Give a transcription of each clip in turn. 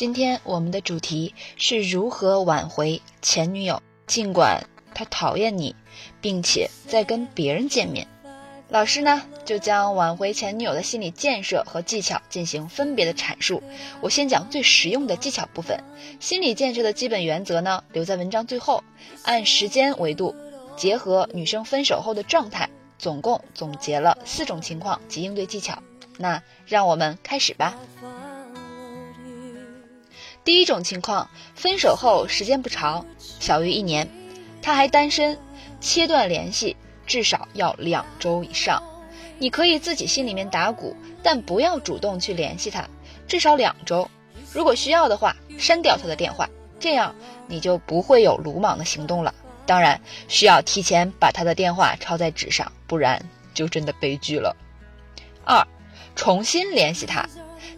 今天我们的主题是如何挽回前女友，尽管她讨厌你，并且在跟别人见面。老师呢，就将挽回前女友的心理建设和技巧进行分别的阐述。我先讲最实用的技巧部分。心理建设的基本原则呢，留在文章最后，按时间维度，结合女生分手后的状态，总共总结了四种情况及应对技巧。那让我们开始吧。第一种情况，分手后时间不长，小于一年，他还单身，切断联系。至少要两周以上，你可以自己心里面打鼓，但不要主动去联系他。至少两周，如果需要的话，删掉他的电话，这样你就不会有鲁莽的行动了。当然，需要提前把他的电话抄在纸上，不然就真的悲剧了。二，重新联系他，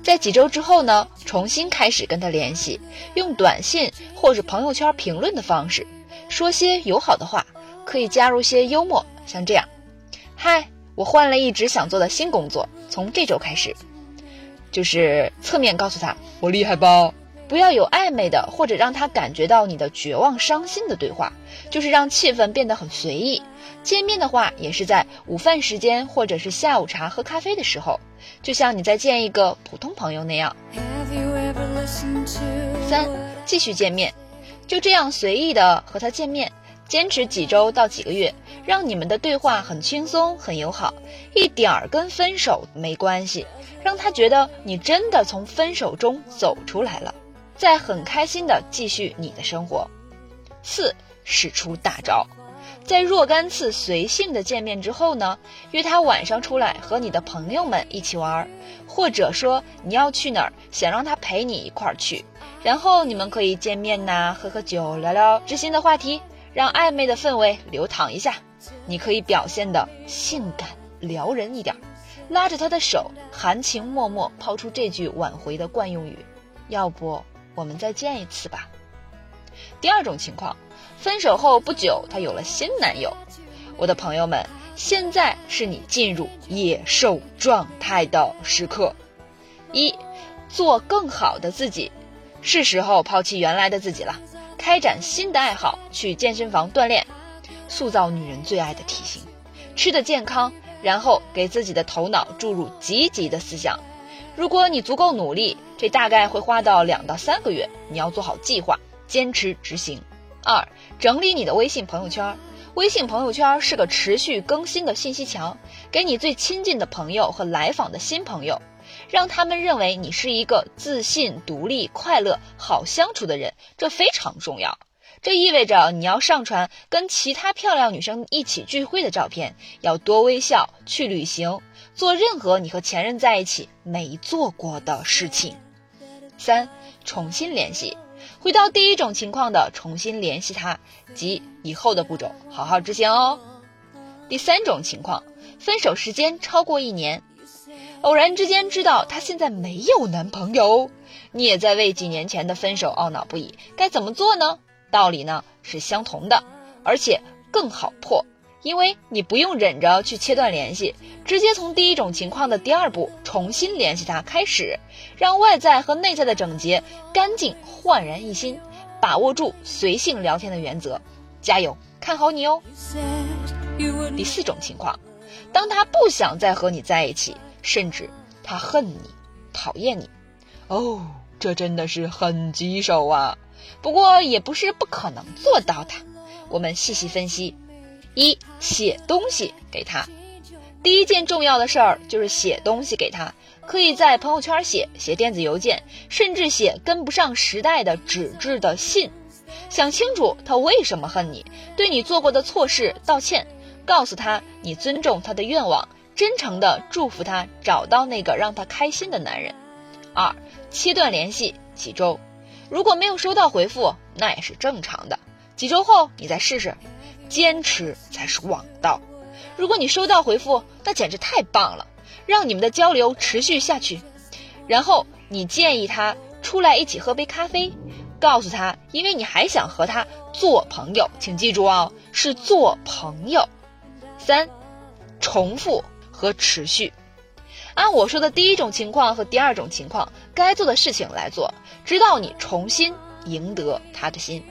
在几周之后呢，重新开始跟他联系，用短信或者朋友圈评论的方式，说些友好的话，可以加入些幽默。像这样，嗨，我换了一直想做的新工作，从这周开始，就是侧面告诉他我厉害吧，不要有暧昧的或者让他感觉到你的绝望伤心的对话，就是让气氛变得很随意。见面的话也是在午饭时间或者是下午茶喝咖啡的时候，就像你在见一个普通朋友那样。三，继续见面，就这样随意的和他见面。坚持几周到几个月，让你们的对话很轻松、很友好，一点儿跟分手没关系，让他觉得你真的从分手中走出来了，再很开心的继续你的生活。四，使出大招，在若干次随性的见面之后呢，约他晚上出来和你的朋友们一起玩，或者说你要去哪儿，想让他陪你一块儿去，然后你们可以见面呐，喝喝酒，聊聊知心的话题。让暧昧的氛围流淌一下，你可以表现的性感撩人一点，拉着他的手，含情脉脉抛出这句挽回的惯用语：“要不我们再见一次吧。”第二种情况，分手后不久，她有了新男友。我的朋友们，现在是你进入野兽状态的时刻。一，做更好的自己，是时候抛弃原来的自己了。开展新的爱好，去健身房锻炼，塑造女人最爱的体型，吃的健康，然后给自己的头脑注入积极的思想。如果你足够努力，这大概会花到两到三个月。你要做好计划，坚持执行。二，整理你的微信朋友圈。微信朋友圈是个持续更新的信息墙，给你最亲近的朋友和来访的新朋友。让他们认为你是一个自信、独立、快乐、好相处的人，这非常重要。这意味着你要上传跟其他漂亮女生一起聚会的照片，要多微笑，去旅行，做任何你和前任在一起没做过的事情。三，重新联系，回到第一种情况的重新联系他及以后的步骤，好好执行哦。第三种情况，分手时间超过一年。偶然之间知道她现在没有男朋友，你也在为几年前的分手懊恼不已，该怎么做呢？道理呢是相同的，而且更好破，因为你不用忍着去切断联系，直接从第一种情况的第二步重新联系他开始，让外在和内在的整洁、干净、焕然一新，把握住随性聊天的原则，加油，看好你哦。第四种情况，当他不想再和你在一起。甚至他恨你，讨厌你，哦，这真的是很棘手啊！不过也不是不可能做到的。我们细细分析：一、写东西给他。第一件重要的事儿就是写东西给他，可以在朋友圈写，写电子邮件，甚至写跟不上时代的纸质的信。想清楚他为什么恨你，对你做过的错事道歉，告诉他你尊重他的愿望。真诚的祝福他找到那个让他开心的男人。二，切断联系几周，如果没有收到回复，那也是正常的。几周后你再试试，坚持才是王道。如果你收到回复，那简直太棒了，让你们的交流持续下去。然后你建议他出来一起喝杯咖啡，告诉他，因为你还想和他做朋友，请记住哦，是做朋友。三，重复。和持续，按我说的第一种情况和第二种情况，该做的事情来做，直到你重新赢得他的心。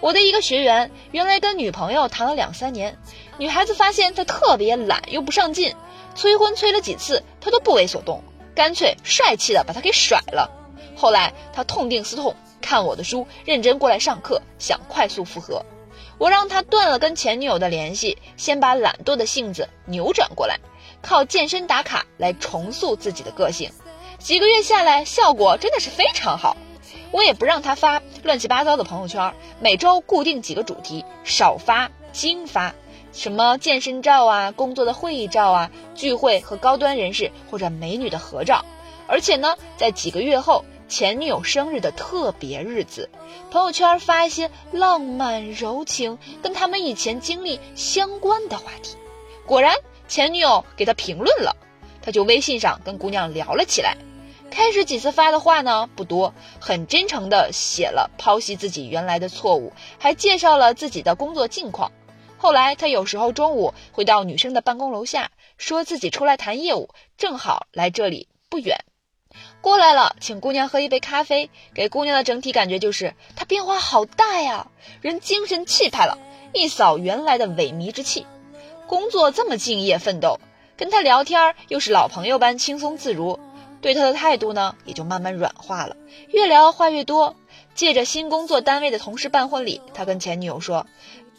我的一个学员原来跟女朋友谈了两三年，女孩子发现他特别懒又不上进，催婚催了几次他都不为所动，干脆帅气的把他给甩了。后来他痛定思痛，看我的书，认真过来上课，想快速复合。我让他断了跟前女友的联系，先把懒惰的性子扭转过来，靠健身打卡来重塑自己的个性。几个月下来，效果真的是非常好。我也不让他发乱七八糟的朋友圈，每周固定几个主题，少发精发。什么健身照啊，工作的会议照啊，聚会和高端人士或者美女的合照。而且呢，在几个月后。前女友生日的特别日子，朋友圈发一些浪漫柔情、跟他们以前经历相关的话题。果然，前女友给他评论了，他就微信上跟姑娘聊了起来。开始几次发的话呢不多，很真诚的写了剖析自己原来的错误，还介绍了自己的工作近况。后来他有时候中午会到女生的办公楼下，说自己出来谈业务，正好来这里不远。过来了，请姑娘喝一杯咖啡。给姑娘的整体感觉就是他变化好大呀，人精神气派了，一扫原来的萎靡之气。工作这么敬业奋斗，跟他聊天又是老朋友般轻松自如，对他的态度呢也就慢慢软化了。越聊话越多，借着新工作单位的同事办婚礼，他跟前女友说，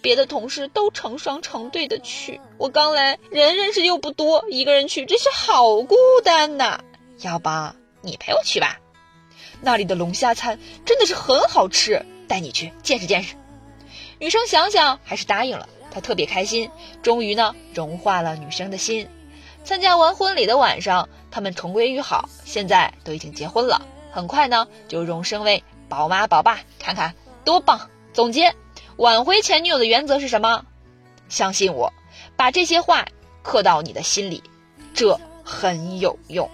别的同事都成双成对的去，我刚来，人认识又不多，一个人去真是好孤单呐。要不？你陪我去吧，那里的龙虾餐真的是很好吃，带你去见识见识。女生想想还是答应了，她特别开心，终于呢融化了女生的心。参加完婚礼的晚上，他们重归于好，现在都已经结婚了，很快呢就荣升为宝妈宝爸，看看多棒！总结：挽回前女友的原则是什么？相信我，把这些话刻到你的心里，这很有用。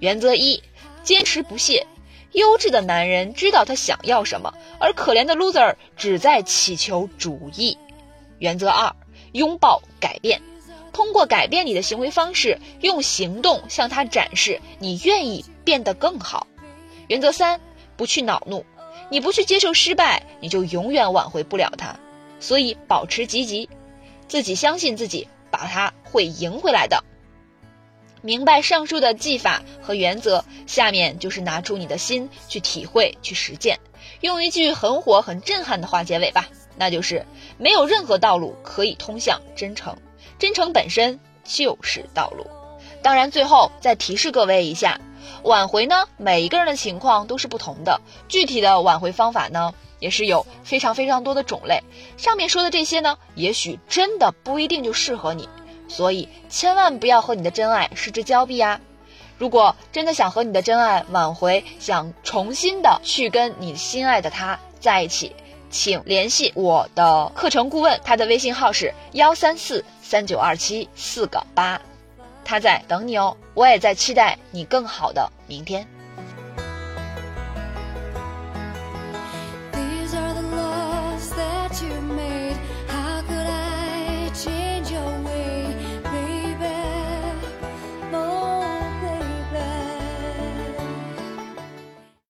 原则一。坚持不懈，优质的男人知道他想要什么，而可怜的 loser 只在祈求主意。原则二：拥抱改变，通过改变你的行为方式，用行动向他展示你愿意变得更好。原则三：不去恼怒，你不去接受失败，你就永远挽回不了他。所以保持积极，自己相信自己，把他会赢回来的。明白上述的技法和原则，下面就是拿出你的心去体会、去实践。用一句很火、很震撼的话结尾吧，那就是没有任何道路可以通向真诚，真诚本身就是道路。当然，最后再提示各位一下，挽回呢，每一个人的情况都是不同的，具体的挽回方法呢，也是有非常非常多的种类。上面说的这些呢，也许真的不一定就适合你。所以千万不要和你的真爱失之交臂啊！如果真的想和你的真爱挽回，想重新的去跟你心爱的他在一起，请联系我的课程顾问，他的微信号是幺三四三九二七四个八，他在等你哦，我也在期待你更好的明天。